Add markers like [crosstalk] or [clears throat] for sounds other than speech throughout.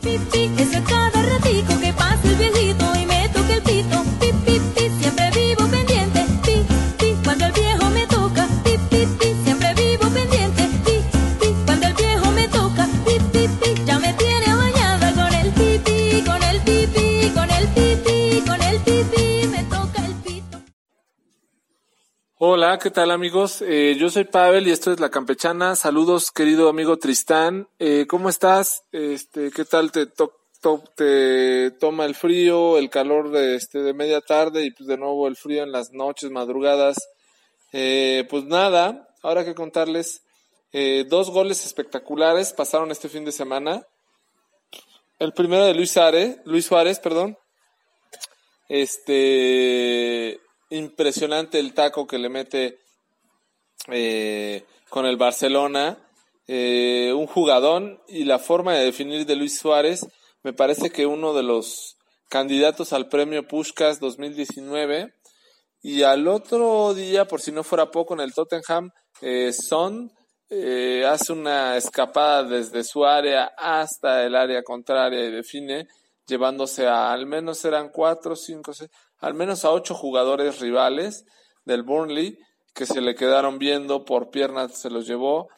Pi, pi, eso es cada ratico que pasa el viejito y me toca el pito. Pi, Hola, ¿qué tal amigos? Eh, yo soy Pavel y esto es La Campechana. Saludos, querido amigo Tristán. Eh, ¿Cómo estás? Este, ¿Qué tal te, to- to- te toma el frío, el calor de, este, de media tarde y pues de nuevo el frío en las noches, madrugadas? Eh, pues nada, ahora que contarles, eh, dos goles espectaculares pasaron este fin de semana. El primero de Luis Suárez, Luis Suárez, perdón. Este, impresionante el taco que le mete eh, con el Barcelona. Eh, un jugadón y la forma de definir de Luis Suárez. Me parece que uno de los candidatos al premio Pushkas 2019. Y al otro día, por si no fuera poco, en el Tottenham, eh, Son eh, hace una escapada desde su área hasta el área contraria y define, llevándose a al menos eran cuatro, cinco, seis, al menos a ocho jugadores rivales del Burnley que se le quedaron viendo por piernas, se los llevó.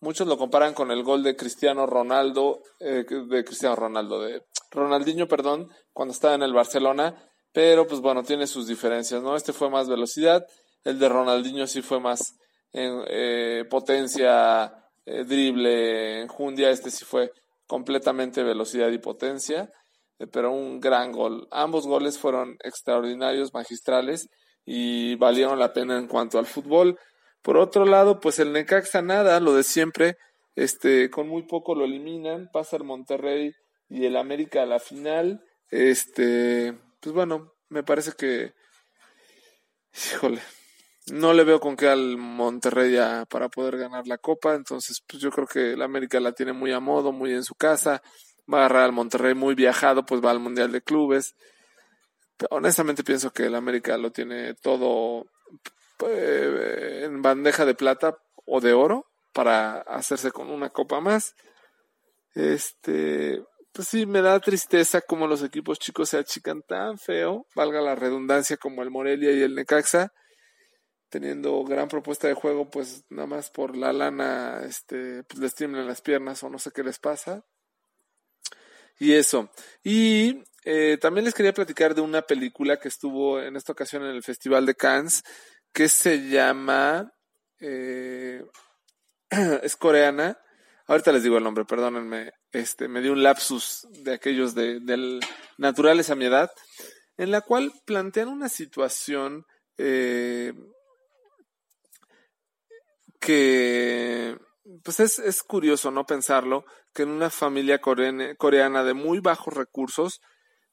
Muchos lo comparan con el gol de Cristiano Ronaldo, eh, de Cristiano Ronaldo, de Ronaldinho, perdón, cuando estaba en el Barcelona, pero pues bueno, tiene sus diferencias, ¿no? Este fue más velocidad, el de Ronaldinho sí fue más eh, potencia, eh, drible, enjundia, este sí fue completamente velocidad y potencia, pero un gran gol. Ambos goles fueron extraordinarios, magistrales y valieron la pena en cuanto al fútbol. Por otro lado, pues el Necaxa nada, lo de siempre, este, con muy poco lo eliminan, pasa el Monterrey y el América a la final. Este, pues bueno, me parece que, híjole, no le veo con qué al Monterrey ya para poder ganar la copa, entonces pues yo creo que el América la tiene muy a modo, muy en su casa, va a agarrar al Monterrey muy viajado, pues va al Mundial de Clubes. Honestamente pienso que el América lo tiene todo eh, en bandeja de plata o de oro para hacerse con una copa más. Este, pues sí, me da tristeza como los equipos chicos se achican tan feo, valga la redundancia, como el Morelia y el Necaxa, teniendo gran propuesta de juego, pues nada más por la lana, este, pues les tiemblan las piernas o no sé qué les pasa. Y eso. Y eh, también les quería platicar de una película que estuvo en esta ocasión en el Festival de Cannes, que se llama, eh, [clears throat] es coreana. Ahorita les digo el nombre, perdónenme, este, me dio un lapsus de aquellos de, del naturales a mi edad, en la cual plantean una situación eh, que pues es, es curioso no pensarlo que en una familia coreana, coreana de muy bajos recursos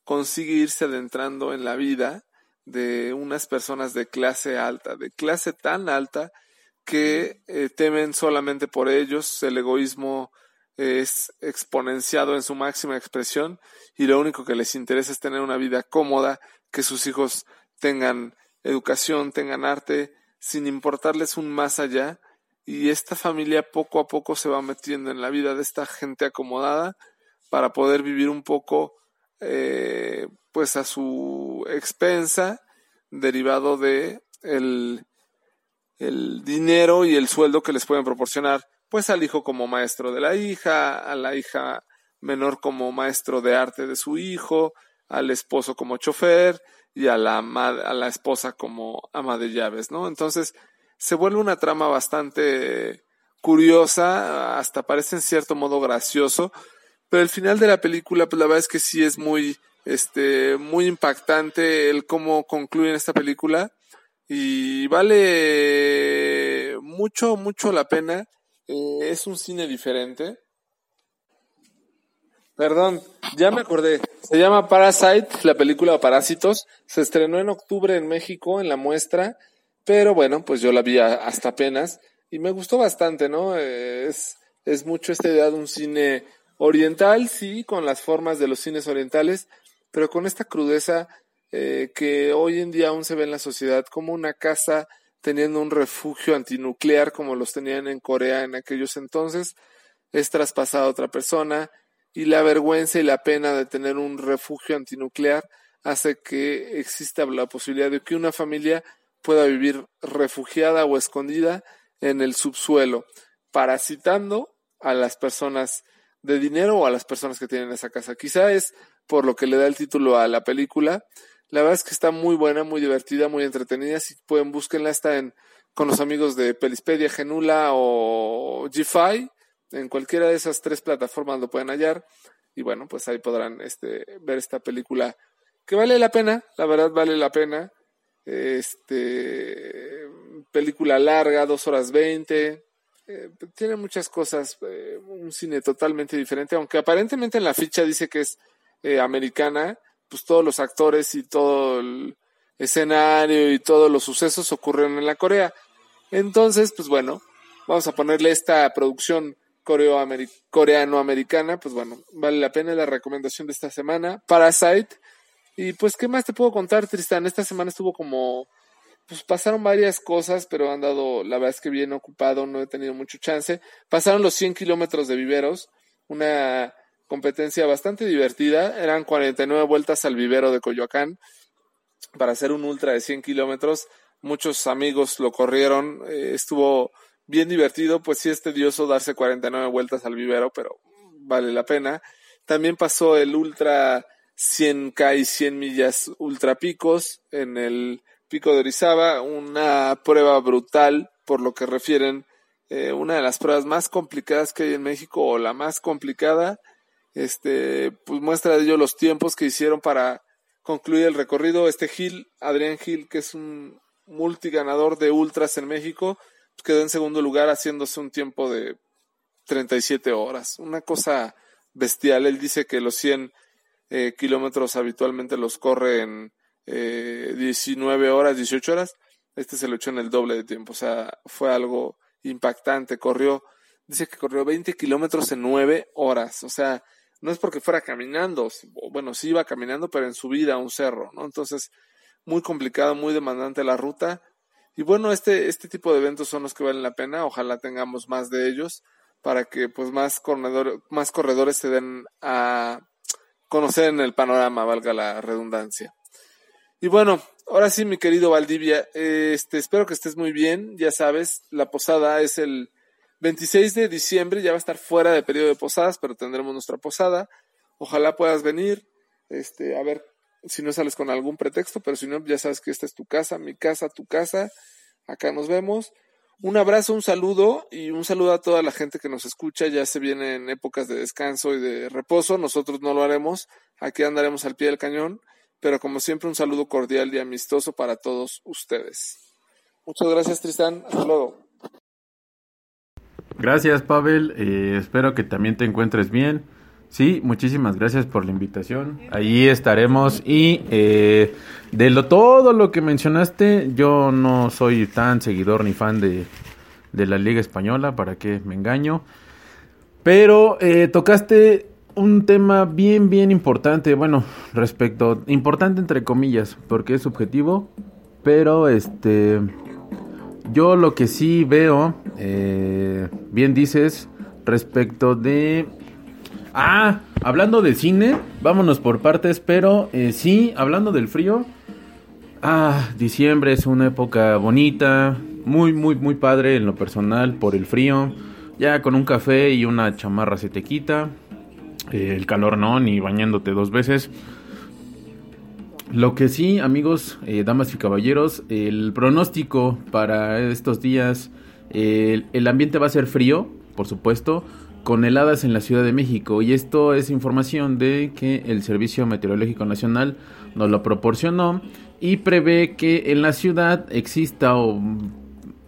consigue irse adentrando en la vida de unas personas de clase alta, de clase tan alta que eh, temen solamente por ellos, el egoísmo es exponenciado en su máxima expresión y lo único que les interesa es tener una vida cómoda, que sus hijos tengan educación, tengan arte, sin importarles un más allá, y esta familia poco a poco se va metiendo en la vida de esta gente acomodada para poder vivir un poco eh, pues a su expensa derivado de el, el dinero y el sueldo que les pueden proporcionar pues al hijo como maestro de la hija, a la hija menor como maestro de arte de su hijo, al esposo como chofer y a la, a la esposa como ama de llaves, ¿no? Entonces se vuelve una trama bastante curiosa, hasta parece en cierto modo gracioso, pero el final de la película, pues la verdad es que sí es muy, este, muy impactante el cómo concluyen esta película y vale mucho, mucho la pena. Eh, es un cine diferente. Perdón, ya me acordé. Se llama Parasite, la película Parásitos. Se estrenó en octubre en México en la muestra, pero bueno, pues yo la vi hasta apenas y me gustó bastante, ¿no? Es, es mucho esta idea de un cine oriental, sí, con las formas de los cines orientales, pero con esta crudeza eh, que hoy en día aún se ve en la sociedad como una casa teniendo un refugio antinuclear como los tenían en Corea en aquellos entonces, es traspasada a otra persona y la vergüenza y la pena de tener un refugio antinuclear hace que exista la posibilidad de que una familia pueda vivir refugiada o escondida en el subsuelo, parasitando a las personas de dinero o a las personas que tienen esa casa. Quizá es por lo que le da el título a la película. La verdad es que está muy buena, muy divertida, muy entretenida. Si pueden, búsquenla. Está en, con los amigos de Pelispedia, Genula o G-Fi. En cualquiera de esas tres plataformas lo pueden hallar. Y bueno, pues ahí podrán este, ver esta película que vale la pena. La verdad vale la pena. Este, película larga, dos horas veinte. Eh, tiene muchas cosas, eh, un cine totalmente diferente, aunque aparentemente en la ficha dice que es eh, americana, pues todos los actores y todo el escenario y todos los sucesos ocurren en la Corea. Entonces, pues bueno, vamos a ponerle esta producción coreano-americana, pues bueno, vale la pena la recomendación de esta semana. Parasite. Y pues, ¿qué más te puedo contar, Tristan? Esta semana estuvo como pues pasaron varias cosas, pero han dado, la verdad es que bien ocupado, no he tenido mucho chance. Pasaron los 100 kilómetros de viveros, una competencia bastante divertida, eran 49 vueltas al vivero de Coyoacán para hacer un ultra de 100 kilómetros. Muchos amigos lo corrieron, eh, estuvo bien divertido, pues sí es tedioso darse 49 vueltas al vivero, pero vale la pena. También pasó el ultra 100K y 100 millas ultra picos en el Pico de Orizaba, una prueba brutal por lo que refieren, eh, una de las pruebas más complicadas que hay en México o la más complicada. Este, pues muestra de ello los tiempos que hicieron para concluir el recorrido. Este Gil, Adrián Gil, que es un multiganador de ultras en México, pues quedó en segundo lugar haciéndose un tiempo de 37 horas. Una cosa bestial. Él dice que los 100 eh, kilómetros habitualmente los corre en eh, 19 horas, 18 horas, este se lo echó en el doble de tiempo, o sea, fue algo impactante, corrió, dice que corrió 20 kilómetros en 9 horas, o sea, no es porque fuera caminando, bueno, sí iba caminando, pero en subida a un cerro, ¿no? Entonces, muy complicado, muy demandante la ruta, y bueno, este, este tipo de eventos son los que valen la pena, ojalá tengamos más de ellos, para que pues más corredores, más corredores se den a conocer en el panorama, valga la redundancia. Y bueno, ahora sí, mi querido Valdivia, este, espero que estés muy bien. Ya sabes, la posada es el 26 de diciembre, ya va a estar fuera de periodo de posadas, pero tendremos nuestra posada. Ojalá puedas venir, este, a ver si no sales con algún pretexto, pero si no, ya sabes que esta es tu casa, mi casa, tu casa. Acá nos vemos. Un abrazo, un saludo y un saludo a toda la gente que nos escucha. Ya se vienen épocas de descanso y de reposo. Nosotros no lo haremos. Aquí andaremos al pie del cañón pero como siempre un saludo cordial y amistoso para todos ustedes. Muchas gracias Tristán, hasta luego. Gracias Pavel, eh, espero que también te encuentres bien. Sí, muchísimas gracias por la invitación. Ahí estaremos y eh, de lo todo lo que mencionaste, yo no soy tan seguidor ni fan de, de la Liga Española, para que me engaño. Pero eh, tocaste un tema bien, bien importante. Bueno, respecto, importante entre comillas, porque es subjetivo. Pero este, yo lo que sí veo, eh, bien dices, respecto de... Ah, hablando de cine, vámonos por partes, pero eh, sí, hablando del frío. Ah, diciembre es una época bonita, muy, muy, muy padre en lo personal por el frío. Ya con un café y una chamarra se te quita. eh, el calor no, ni bañándote dos veces. Lo que sí, amigos, eh, damas y caballeros, el pronóstico para estos días, el, el ambiente va a ser frío, por supuesto, con heladas en la Ciudad de México. Y esto es información de que el Servicio Meteorológico Nacional nos lo proporcionó y prevé que en la ciudad exista o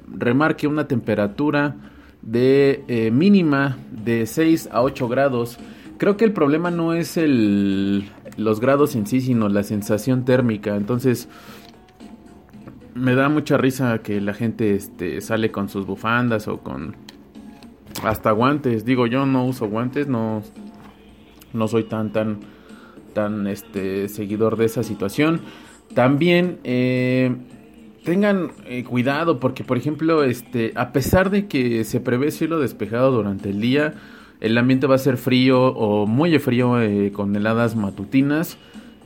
remarque una temperatura de eh, mínima de 6 a 8 grados. Creo que el problema no es el, los grados en sí, sino la sensación térmica. Entonces, me da mucha risa que la gente este, sale con sus bufandas o con hasta guantes. Digo, yo no uso guantes, no, no soy tan, tan, tan este, seguidor de esa situación. También eh, tengan eh, cuidado porque, por ejemplo, este, a pesar de que se prevé cielo despejado durante el día, el ambiente va a ser frío o muy frío eh, con heladas matutinas.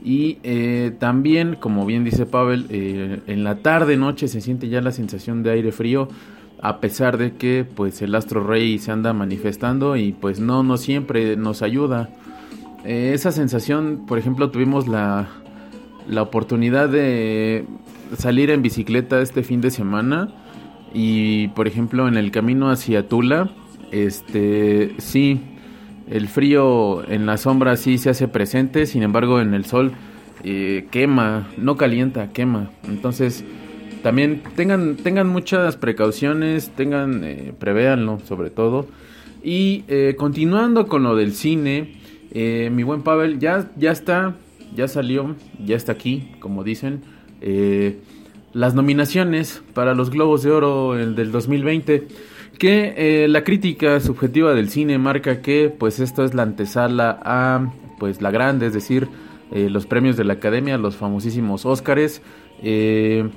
Y también, como bien dice Pavel, en la tarde, noche se siente ya la sensación de aire frío a pesar de que pues el astro rey se anda manifestando y pues no, no siempre nos ayuda. Eh, esa sensación, por ejemplo, tuvimos la, la oportunidad de salir en bicicleta este fin de semana y por ejemplo en el camino hacia Tula, este sí, el frío en la sombra sí se hace presente, sin embargo en el sol eh, quema, no calienta, quema. Entonces también tengan, tengan muchas precauciones, tengan, eh, prevéanlo sobre todo. Y eh, continuando con lo del cine, eh, mi buen Pavel, ya, ya está, ya salió, ya está aquí, como dicen, eh, las nominaciones para los Globos de Oro del 2020 que la crítica subjetiva del cine marca que pues esto es la antesala a pues la grande, es decir, los premios de la academia, los famosísimos Óscares. Eh,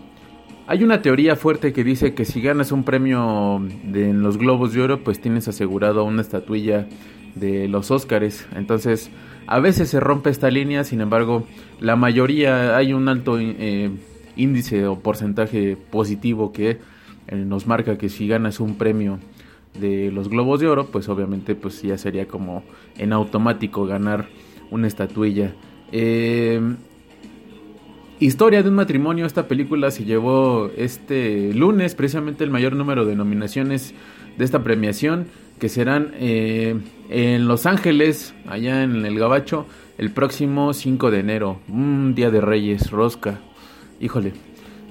hay una teoría fuerte que dice que si ganas un premio en los Globos de Oro, pues tienes asegurado una estatuilla de los Óscares. Entonces, a veces se rompe esta línea, sin embargo, la mayoría hay un alto eh, índice o porcentaje positivo que eh, nos marca que si ganas un premio de los Globos de Oro, pues obviamente pues ya sería como en automático ganar una estatuilla. Eh, Historia de un matrimonio, esta película se llevó este lunes precisamente el mayor número de nominaciones de esta premiación, que serán eh, en Los Ángeles, allá en el Gabacho, el próximo 5 de enero, un día de Reyes, rosca, híjole.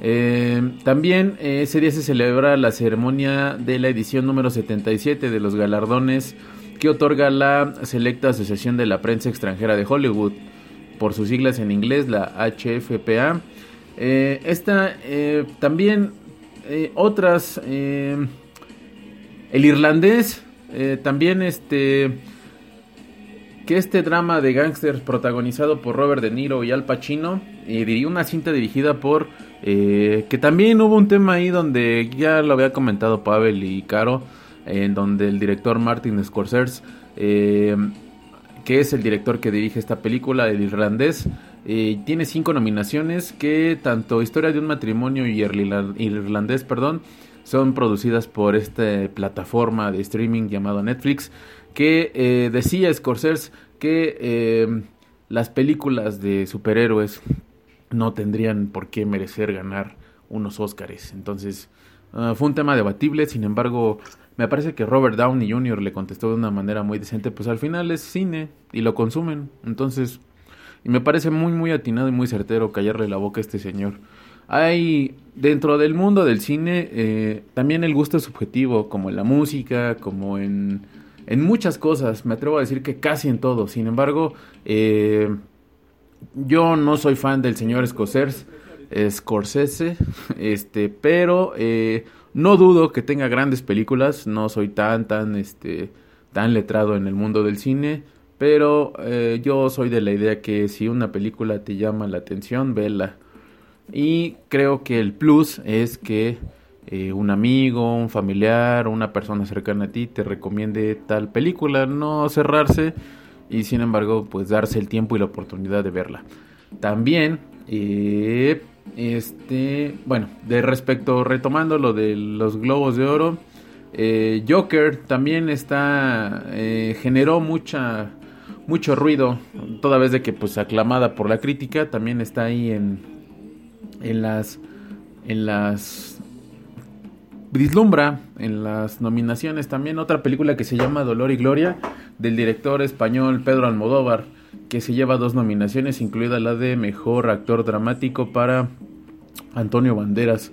Eh, también eh, ese día se celebra la ceremonia de la edición número 77 de los galardones que otorga la selecta Asociación de la Prensa Extranjera de Hollywood por sus siglas en inglés, la HFPA. Eh, esta eh, también eh, otras, el irlandés, también este, que este drama de gángsters protagonizado por Robert De Niro y Al Pacino, diría una cinta dirigida por, que también hubo un tema ahí donde ya lo había comentado Pavel y Caro, en donde el director Martin Scorsese que es el director que dirige esta película, el irlandés. Eh, tiene cinco nominaciones que tanto Historia de un matrimonio y irlandés, perdón, son producidas por esta plataforma de streaming llamado Netflix, que eh, decía Scorsese que eh, las películas de superhéroes no tendrían por qué merecer ganar unos Óscares. Entonces, ah, fue un tema debatible, sin embargo, me parece que Robert Downey Jr. le contestó de una manera muy decente, pues al final es cine y lo consumen. Entonces, y me parece muy, muy atinado y muy certero callarle la boca a este señor. Hay dentro del mundo del cine eh, también el gusto subjetivo, como en la música, como en, en muchas cosas. Me atrevo a decir que casi en todo. Sin embargo, eh, yo no soy fan del señor Scorsese, Scorsese, [laughs] este, pero eh, no dudo que tenga grandes películas, no soy tan, tan, este, tan letrado en el mundo del cine, pero eh, yo soy de la idea que si una película te llama la atención, vela. Y creo que el plus es que eh, un amigo, un familiar, una persona cercana a ti te recomiende tal película, no cerrarse y sin embargo pues darse el tiempo y la oportunidad de verla. También eh, este, bueno, de respecto, retomando lo de los globos de oro, eh, Joker también está, eh, generó mucha, mucho ruido, toda vez de que pues aclamada por la crítica, también está ahí en, en las en las vislumbra en las nominaciones también otra película que se llama Dolor y Gloria del director español Pedro Almodóvar que se lleva dos nominaciones incluida la de mejor actor dramático para Antonio Banderas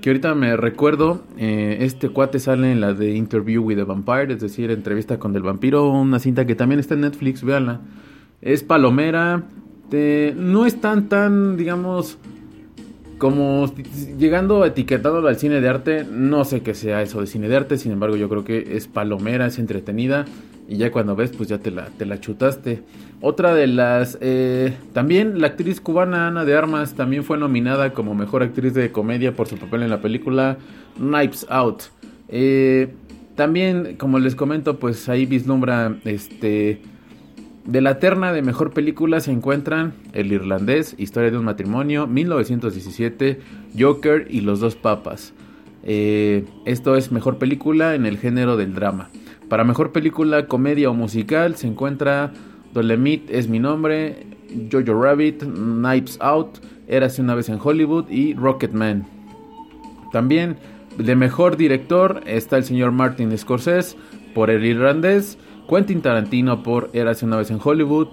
que ahorita me recuerdo, eh, este cuate sale en la de Interview with the Vampire, es decir, entrevista con el vampiro, una cinta que también está en Netflix, véanla. Es palomera, no es tan, tan, digamos, como llegando etiquetado al cine de arte, no sé qué sea eso de cine de arte, sin embargo yo creo que es palomera, es entretenida y ya cuando ves pues ya te la, te la chutaste. Otra de las, eh, también la actriz cubana Ana de Armas también fue nominada como mejor actriz de comedia por su papel en la película Knives Out. Eh, también, como les comento, pues ahí vislumbra este... De la terna de mejor película se encuentran El Irlandés, Historia de un matrimonio, 1917, Joker y Los dos papas. Eh, esto es mejor película en el género del drama. Para mejor película, comedia o musical se encuentra Dolemite es mi nombre, Jojo Rabbit, Knives Out, Érase una vez en Hollywood y Rocketman. También de mejor director está el señor Martin Scorsese por El Irlandés, Quentin Tarantino por Érase una vez en Hollywood,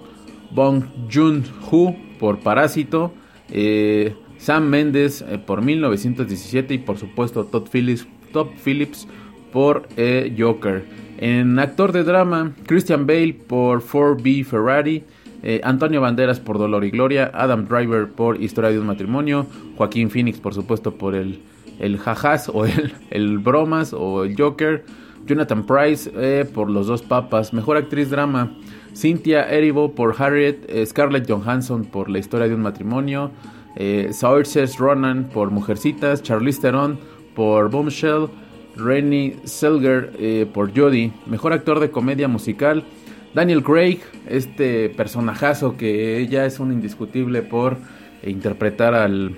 Bong Joon-ho por Parásito, eh, Sam Mendes eh, por 1917 y por supuesto Todd Phillips, Todd Phillips por eh, Joker. En actor de drama, Christian Bale por 4B Ferrari, eh, Antonio Banderas por Dolor y Gloria, Adam Driver por Historia de un matrimonio, Joaquín Phoenix por supuesto por el, el jajas o el, el bromas o el Joker, Jonathan Price eh, por Los dos papas, Mejor actriz drama, Cynthia Erivo por Harriet, eh, Scarlett Johansson por La historia de un matrimonio, Saoirse Ronan por Mujercitas, Charlize Theron por Bombshell, Rennie Selger eh, por Jodie, mejor actor de comedia musical. Daniel Craig, este personajazo que ya es un indiscutible por interpretar al,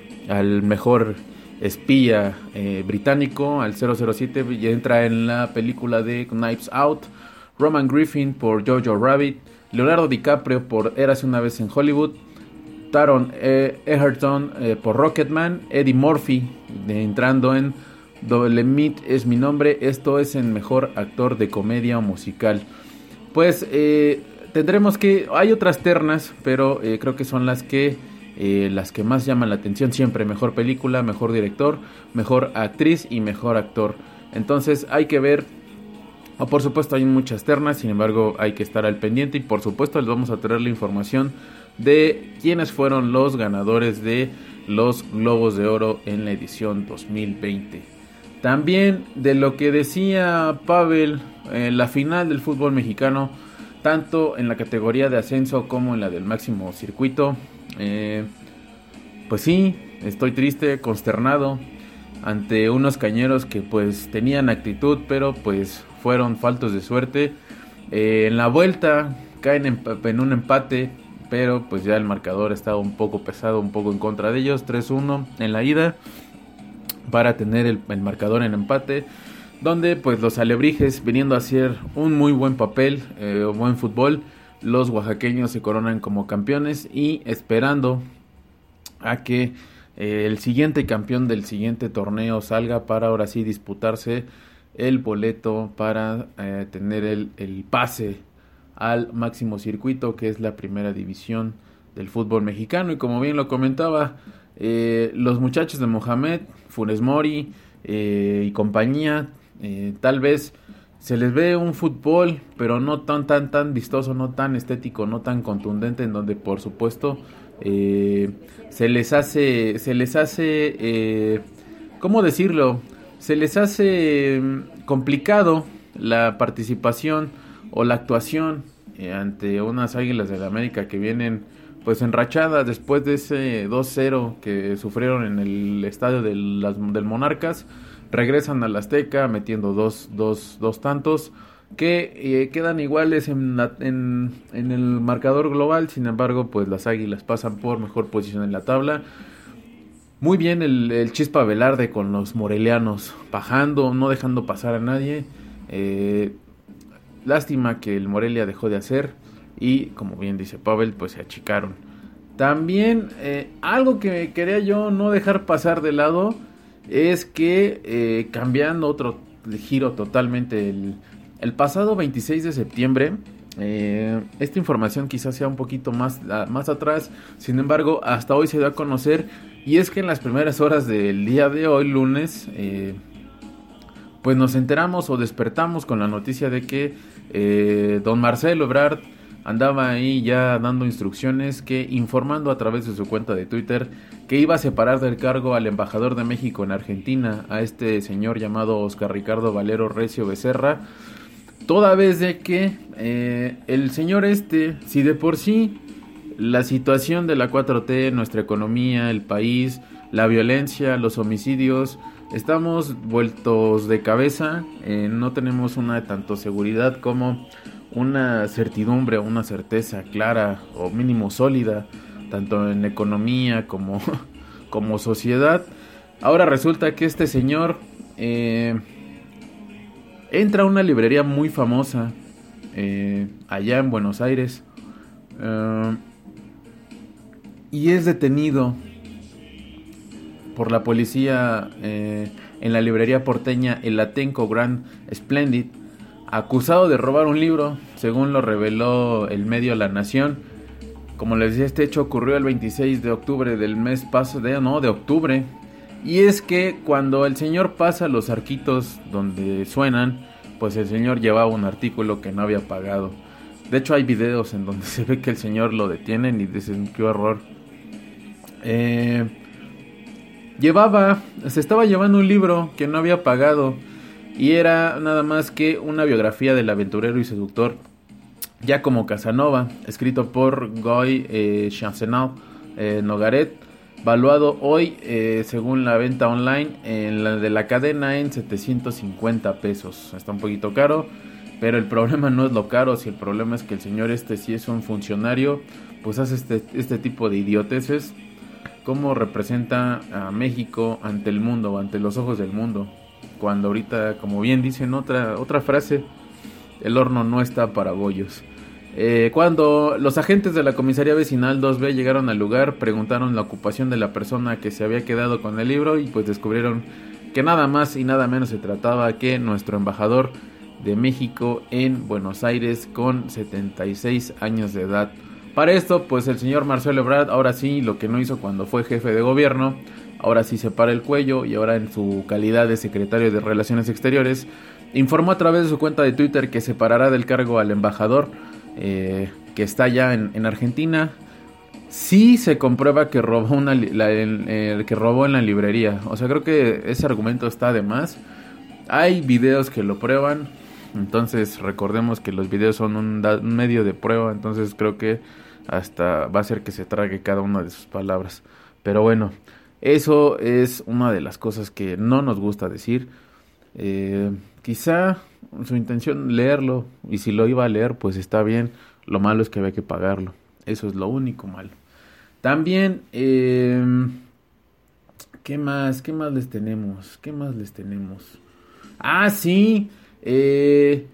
mejor espía eh, británico, al 007, y entra en la película de Knives Out. Roman Griffin por Jojo Rabbit. Leonardo DiCaprio por Eras una vez en Hollywood. Taron eh, Egerton por Rocketman. Eddie Murphy entrando en Meat es mi nombre, esto es en mejor actor de comedia o musical. Pues eh, tendremos que, hay otras ternas, pero eh, creo que son las que, eh, las que más llaman la atención siempre. Mejor película, mejor director, mejor actriz y mejor actor. Entonces hay que ver, o por supuesto hay muchas ternas, sin embargo hay que estar al pendiente y por supuesto les vamos a traer la información de quiénes fueron los ganadores de los Globos de Oro en la edición 2020. También de lo que decía Pavel en la final del fútbol mexicano, tanto en la categoría de ascenso como en la del máximo circuito. Eh, pues sí, estoy triste, consternado ante unos cañeros que pues tenían actitud, pero pues fueron faltos de suerte. Eh, en la vuelta caen en, en, un empate, pero pues ya el marcador estaba un poco pesado, un poco en contra de ellos, 3-1 en la ida para tener el, marcador en empate donde pues los alebrijes viniendo a hacer un muy buen papel, eh, buen fútbol, los oaxaqueños se coronan como campeones y esperando a que eh, el siguiente campeón del siguiente torneo salga para ahora sí disputarse el boleto para eh, tener el, el pase al máximo circuito que es la primera división del fútbol mexicano. Y como bien lo comentaba eh, los muchachos de Mohamed, Funes Mori eh, y compañía, eh, tal vez se les ve un fútbol, pero no tan, tan, tan vistoso, no tan estético, no tan contundente, en donde por supuesto se les hace, se les hace, ¿cómo decirlo? Se les hace mm, complicado la participación o la actuación ante unas Águilas de la América que vienen pues enrachada después de ese 2-0 que sufrieron en el estadio del, del Monarcas, regresan al Azteca metiendo dos, dos, dos tantos que eh, quedan iguales en, en, en, el marcador global, sin embargo pues las Águilas pasan por mejor posición en la tabla. Muy bien el, el Chispa Velarde con los morelianos, bajando, no dejando pasar a nadie. Eh, lástima que el Morelia dejó de hacer y como bien dice Pavel, pues se achicaron. También eh, algo que quería yo no dejar pasar de lado es que eh, cambiando otro giro totalmente el, el pasado 26 de septiembre eh, esta información quizás sea un poquito más, más atrás, sin embargo, hasta hoy se dio a conocer y es que en las primeras horas del día de hoy, lunes, pues nos enteramos o despertamos con la noticia de que don Marcelo Ebrard andaba ahí ya dando instrucciones que informando a través de su cuenta de Twitter que iba a separar del cargo al embajador de México en Argentina, a este señor llamado Oscar Ricardo Valero Recio Becerra, Toda vez de que eh, el señor este, si de por sí la situación de la 4T, nuestra economía, el país, la violencia, los homicidios, estamos vueltos de cabeza, eh, no tenemos una tanto seguridad como una certidumbre o una certeza clara o mínimo sólida, tanto en economía como, [laughs] como sociedad. Ahora resulta que este señor eh, entra a una librería muy famosa eh, allá en Buenos Aires eh, y es detenido por la policía en la librería porteña El Atenco Grand Splendid, acusado de robar un libro, según lo reveló el medio La Nación. Como les decía, este hecho ocurrió el 26 de octubre del mes pasado, no, de octubre y es que cuando el señor pasa los arquitos donde suenan, pues el señor llevaba un artículo que no había pagado. De hecho hay videos en donde [laughs] se ve que el señor lo detienen y dicen qué horror. Eh, llevaba, se estaba llevando un libro que no había pagado y era nada más que una biografía del aventurero y seductor como Casanova, escrito por Guy eh, eh Nogaret valuado hoy, eh, según la venta online en la de la cadena, en 750 pesos. Está un poquito caro, pero el problema no es lo caro, si el problema es que el señor este si es un funcionario, pues hace este, este tipo de idioteces. ¿Cómo representa a México ante el mundo, ante los ojos del mundo? Cuando ahorita, como bien dicen otra, otra frase, el horno no está para bollos. Eh, cuando los agentes de la comisaría vecinal 2B llegaron al lugar, preguntaron la ocupación de la persona que se había quedado con el libro y pues descubrieron que nada más y nada menos se trataba que nuestro embajador de México en Buenos Aires con 76 años de edad. Para esto, pues el señor Marcelo Ebrard ahora sí lo que no hizo cuando fue jefe de gobierno, ahora sí se para el cuello y ahora en su calidad de secretario de Relaciones Exteriores, informó a través de su cuenta de Twitter que separará del cargo al embajador eh, que está ya en, Argentina. Sí se comprueba que robó, una, que robó en la librería. O sea, creo que ese argumento está de más. Hay videos que lo prueban. Entonces recordemos que los videos son un, medio de prueba. Entonces creo que hasta va a ser que se trague cada una de sus palabras. Pero bueno, eso es una de las cosas que no nos gusta decir. Eh, quizá su intención leerlo y si lo iba a leer pues está bien. Lo malo es que había que pagarlo. Eso es lo único malo. También eh, qué más qué más les tenemos qué más les tenemos ah sí eh,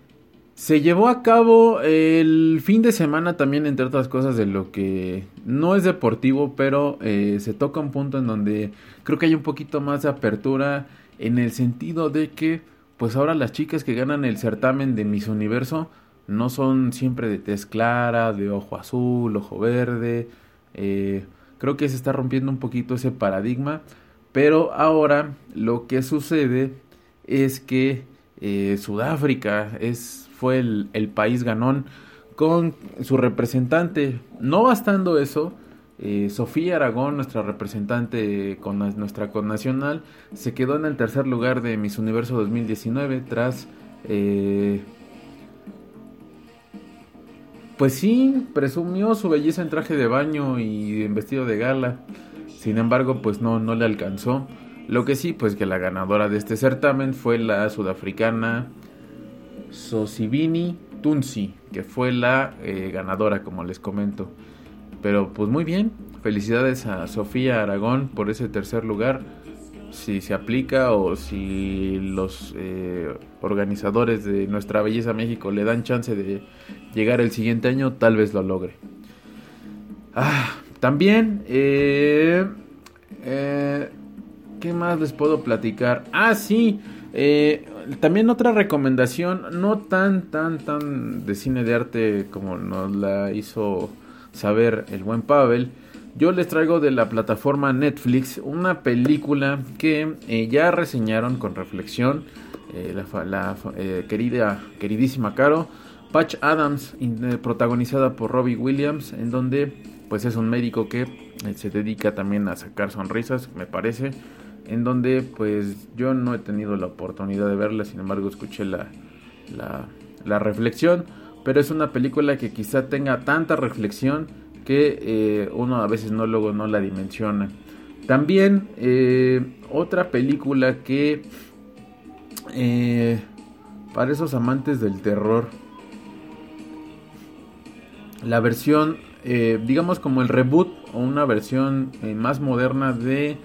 se llevó a cabo el fin de semana también entre otras cosas de lo que no es deportivo pero eh, se toca un punto en donde creo que hay un poquito más de apertura en el sentido de que pues ahora las chicas que ganan el certamen de Miss Universo no son siempre de tez clara, de ojo azul, ojo verde. Eh, creo que se está rompiendo un poquito ese paradigma. Pero ahora lo que sucede es que eh, Sudáfrica es, fue el, país ganón con su representante. No bastando eso, eh, Sofía Aragón, nuestra representante con nuestra connacional, se quedó en el tercer lugar de Miss Universo 2019 tras... Eh, pues sí, presumió su belleza en traje de baño y en vestido de gala. Sin embargo, pues no, no le alcanzó. Lo que sí, pues que la ganadora de este certamen fue la sudafricana Sosibini Tunsi, que fue la eh, ganadora, como les comento. Pero pues muy bien, felicidades a Sofía Aragón por ese tercer lugar. si se aplica o si los eh, organizadores de Nuestra Belleza México le dan chance de llegar el siguiente año, tal vez lo logre. Ah, también, eh, eh, ¿qué más les puedo platicar? Ah, sí, eh, también otra recomendación, no tan, tan, tan de cine de arte como nos la hizo saber el buen Pavel. Yo les traigo de la plataforma Netflix una película que eh, ya reseñaron con reflexión eh, la, eh, querida, queridísima Caro, Patch Adams, protagonizada por Robbie Williams, en donde pues es un médico que se dedica también a sacar sonrisas, me parece, en donde pues yo no he tenido la oportunidad de verla, sin embargo escuché la, la, reflexión, pero es una película que quizá tenga tanta reflexión que eh, uno a veces no luego no la dimensiona. También eh, otra película que eh, para esos amantes del terror, la versión, digamos como el reboot o una versión más moderna de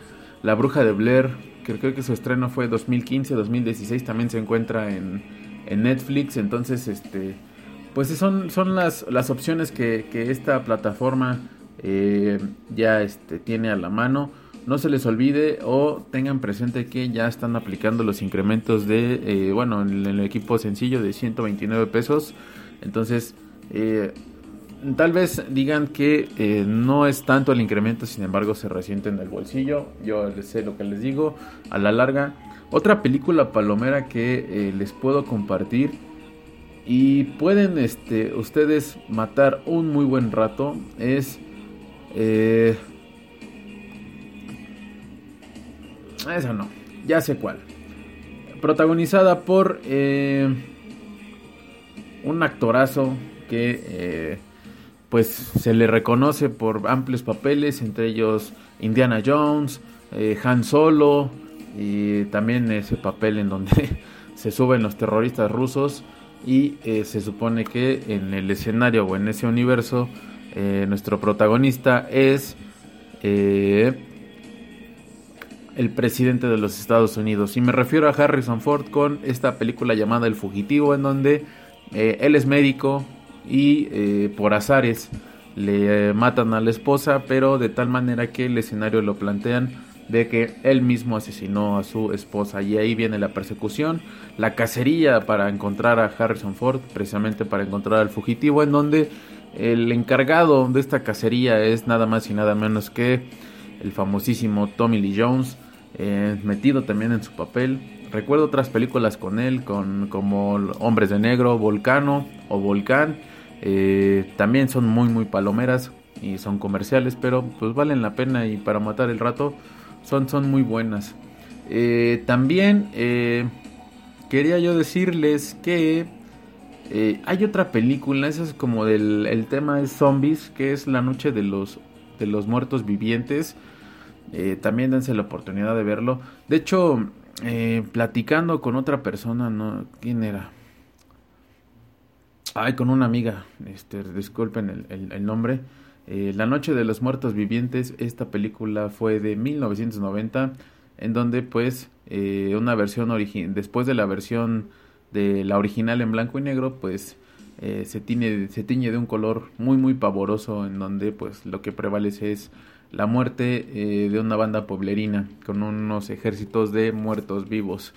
La Bruja de Blair, que creo que su estreno fue 2015-2016, también se encuentra en, en Netflix, entonces este pues son, son las, las opciones que, que esta plataforma eh, ya este, tiene a la mano. No se les olvide o tengan presente que ya están aplicando los incrementos de, eh, bueno, en el equipo sencillo de 129 pesos. Entonces, eh, tal vez digan que eh, no es tanto el incremento, sin embargo se resiente en el bolsillo. Yo les sé lo que les digo. A la larga, otra película palomera que les puedo compartir y pueden este, ustedes matar un muy buen rato es eh, esa no ya sé cuál protagonizada por eh, un actorazo que eh, pues se le reconoce por amplios papeles entre ellos Indiana Jones eh, Han Solo y también ese papel en donde [laughs] se suben los terroristas rusos y eh, se supone que en el escenario o en ese universo eh, nuestro protagonista es eh, el presidente de los Estados Unidos. Y me refiero a Harrison Ford con esta película llamada El Fugitivo en donde él es médico y eh, por azares le matan a la esposa pero de tal manera que el escenario lo plantean de que él mismo asesinó a su esposa y ahí viene la persecución, la cacería para encontrar a Harrison Ford, precisamente para encontrar al fugitivo, en donde el encargado de esta cacería es nada más y nada menos que el famosísimo Tommy Lee Jones, eh, metido también en su papel. Recuerdo otras películas con él, con como Hombres de Negro, Volcano o Volcán. Eh, también son muy muy palomeras y son comerciales, pero pues valen la pena y para matar el rato son, son muy buenas. Eh, también eh, quería yo decirles que eh, hay otra película, esa es como del el tema de zombies, que es La Noche de los, de los Muertos Vivientes. Eh, también dense la oportunidad de verlo. De hecho, platicando con otra persona, ¿no? ¿Quién era? Ay, con una amiga, este, disculpen el, el, el nombre. Eh, La Noche de los Muertos Vivientes, esta película fue de 1990, en donde pues eh, una versión original, después de la versión de la original en blanco y negro, pues eh, se, tiñe, se tiñe de un color muy muy pavoroso, en donde pues lo que prevalece es la muerte eh, de una banda pueblerina con unos ejércitos de muertos vivos.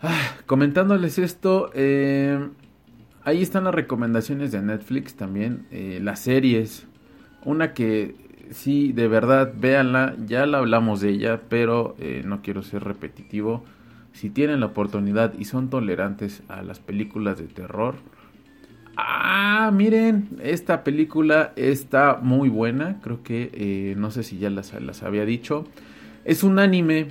Ah, comentándoles esto, ahí están las recomendaciones de Netflix también, eh, las series. Una que sí, de verdad, véanla, ya la hablamos de ella, pero eh, no quiero ser repetitivo. Si tienen la oportunidad y son tolerantes a las películas de terror, Ah, miren, esta película está muy buena. Creo que eh, no sé si ya las, las, había dicho. Es un anime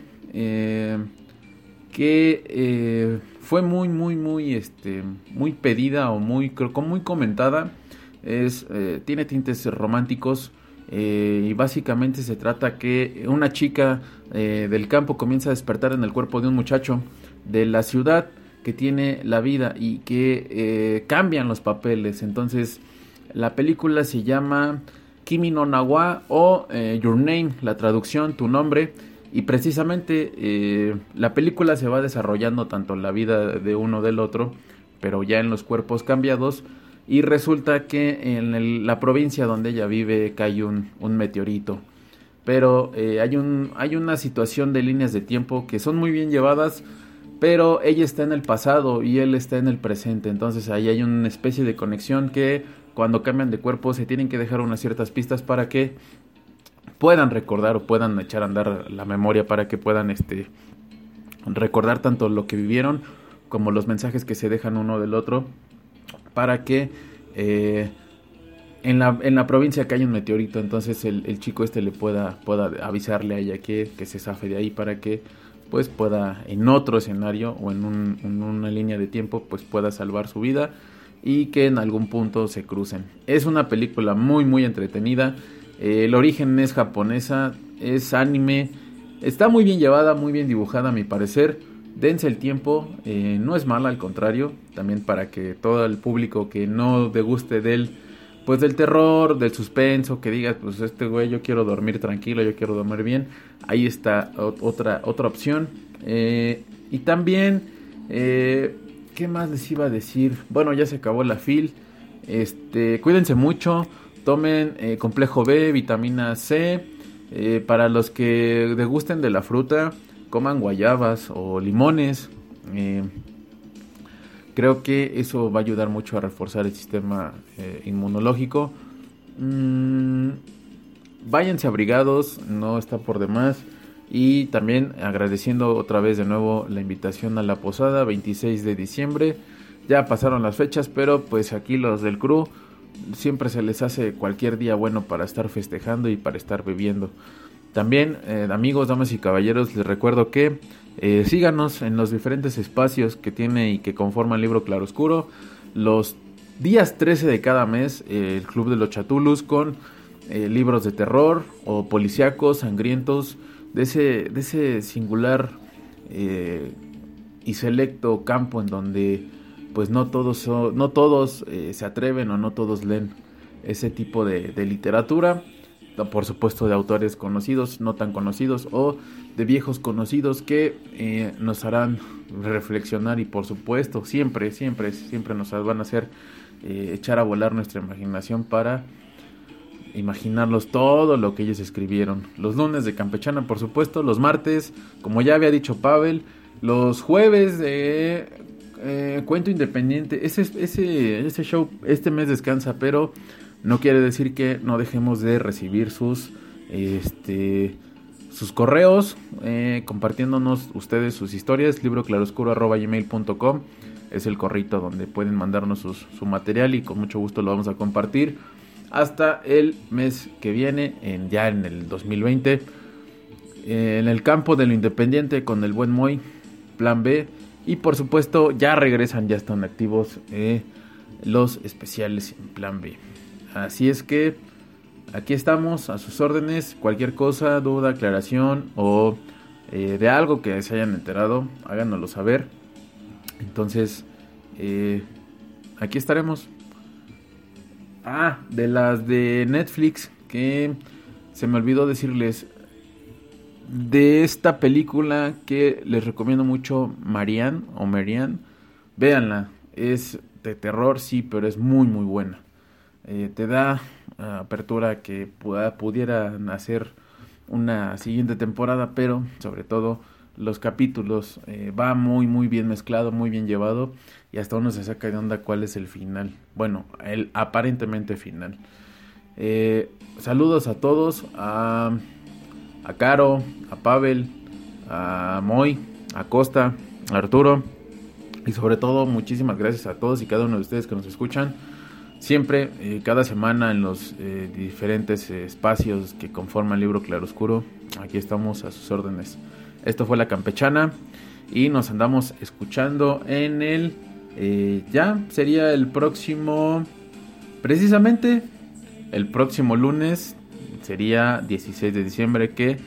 que fue muy, muy, muy, este, muy pedida o muy, muy comentada. Es, eh, tiene tintes románticos eh, y básicamente se trata que una chica del campo comienza a despertar en el cuerpo de un muchacho de la ciudad que tiene la vida y que eh, cambian los papeles. Entonces, la película se llama Kimi no Nawa o eh, Your Name, la traducción, tu nombre. Y precisamente eh, la película se va desarrollando tanto la vida de uno del otro, pero ya en los cuerpos cambiados. Y resulta que en el- la provincia donde ella vive cae un, un meteorito. Pero eh, hay, un, hay una situación de líneas de tiempo que son muy bien llevadas, pero ella está en el pasado y él está en el presente. Entonces ahí hay una especie de conexión que cuando cambian de cuerpo se tienen que dejar unas ciertas pistas para que puedan recordar o puedan echar a andar la memoria para que puedan este recordar tanto lo que vivieron como los mensajes que se dejan uno del otro para que eh, en, la, en la provincia que hay un meteorito entonces el, el chico este le pueda, pueda avisarle a ella que, que se zafe de ahí para que pues pueda en otro escenario o en, un- en una línea de tiempo pues pueda salvar su vida y que en algún punto se crucen. Es una película muy muy entretenida. Eh, el origen es japonesa, es anime, está muy bien llevada, muy bien dibujada a mi parecer. Dense el tiempo, eh, no es mala, al contrario, también para que todo el público que no deguste del, pues del terror, del suspenso, que diga, pues este güey yo quiero dormir tranquilo, yo quiero dormir bien, ahí está ot- otra, otra opción. Eh, y también, eh, ¿qué más les iba a decir? Bueno, ya se acabó la fil. Este, cuídense mucho, tomen eh, complejo B, vitamina C. eh, para los que degusten de la fruta, coman guayabas o limones. eh, creo que eso va a ayudar mucho a reforzar el sistema inmunológico. Mm, váyanse abrigados, no está por demás. Y también agradeciendo otra vez de nuevo la invitación a la posada 26 de diciembre. Ya pasaron las fechas, pero pues aquí los del crew siempre se les hace cualquier día bueno para estar festejando y para estar bebiendo. También, eh, amigos, damas y caballeros, les recuerdo que eh, síganos en los diferentes espacios que tiene y que conforman el libro Claroscuro. Los días 13 de cada mes, eh, el Club de los Chatulus con libros de terror o policíacos, sangrientos, de ese, de ese singular y selecto campo en donde pues no todos, son- no todos eh, se atreven o no todos leen ese tipo de, literatura. Por supuesto de autores conocidos, no tan conocidos o de viejos conocidos que eh, nos harán reflexionar y por supuesto siempre, siempre, siempre nos van a hacer eh, echar a volar nuestra imaginación para imaginarlos todo lo que ellos escribieron. Los lunes de Campechana, por supuesto, los martes, como ya había dicho Pavel, los jueves de eh, Cuento Independiente. Ese, show este mes descansa, pero no quiere decir que no dejemos de recibir sus, este, sus correos, eh, compartiéndonos ustedes sus historias, libroclaroscuro.gmail.com es el corrito donde pueden mandarnos su material y con mucho gusto lo vamos a compartir hasta el mes que viene, en, ya en el 2020, eh, en el campo de lo independiente con el buen Moy, plan B, y por supuesto ya regresan, ya están activos eh, los especiales en plan B. Así es que aquí estamos a sus órdenes, cualquier cosa, duda, aclaración o eh, de algo que se hayan enterado, háganoslo saber. Entonces, eh, aquí estaremos. Ah, de las de Netflix, que se me olvidó decirles de esta película que les recomiendo mucho, Marianne o Marianne. Véanla, es de terror, sí, pero es muy, muy buena. Eh, te da ah, apertura que pueda, pudieran hacer una siguiente temporada, pero sobre todo los capítulos eh, va muy muy bien mezclado, muy bien llevado y hasta uno se saca de onda cuál es el final. Bueno, el aparentemente final. Eh, saludos a todos, a Caro, a Pavel, a Moy, a Costa, a Arturo y sobre todo muchísimas gracias a todos y cada uno de ustedes que nos escuchan. Siempre, eh, cada semana en los eh, diferentes eh, espacios que conforman el libro Claroscuro, aquí estamos a sus órdenes. Esto fue La Campechana y nos andamos escuchando en el... eh, ya sería el próximo... Precisamente el próximo lunes sería 16 de diciembre que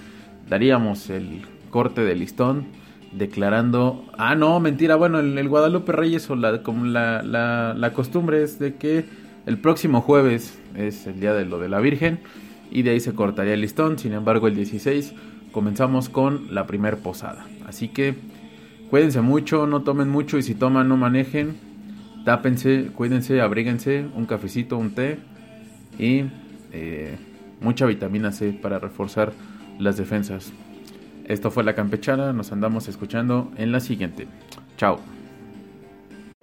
daríamos el corte de listón declarando... Ah, no, mentira, bueno, el, el Guadalupe Reyes o la, como la, la, la costumbre es de que el próximo jueves es el día de lo de la Virgen y de ahí se cortaría el listón. Sin embargo, el 16 comenzamos con la primer posada. Así que cuídense mucho, no tomen mucho y si toman no manejen. Tápense, cuídense, abríguense, un cafecito, un té y eh, mucha vitamina C para reforzar las defensas. Esto fue la campechana, nos andamos escuchando en la siguiente. Chao.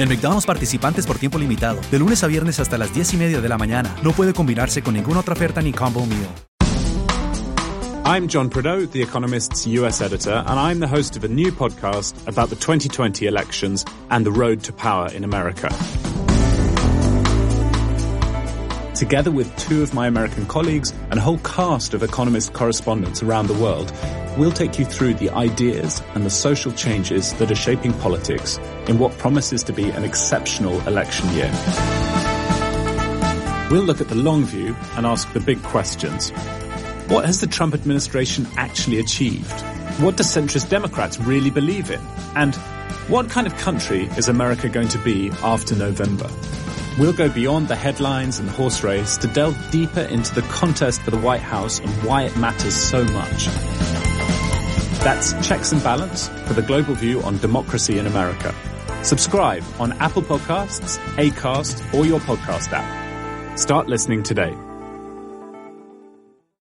En McDonald's participantes por tiempo limitado. De lunes a viernes hasta las 10 y media de la mañana. No puede combinarse con ninguna otra oferta ni combo meal. I'm John Prideaux, The Economist's US editor, and I'm the host of a new podcast about the 2020 elections and the road to power in America. Together with two of my American colleagues and a whole cast of Economist correspondents around the world, we'll take you through the ideas and the social changes that are shaping politics in what promises to be an exceptional election year. We'll look at the long view and ask the big questions. What has the Trump administration actually achieved? What do centrist Democrats really believe in? And what kind of country is America going to be after November? We'll go beyond the headlines and the horse race to delve deeper into the contest for the White House and why it matters so much. That's Checks and Balance for the global view on democracy in America. Subscribe on Apple Podcasts, Acast, or your podcast app. Start listening today.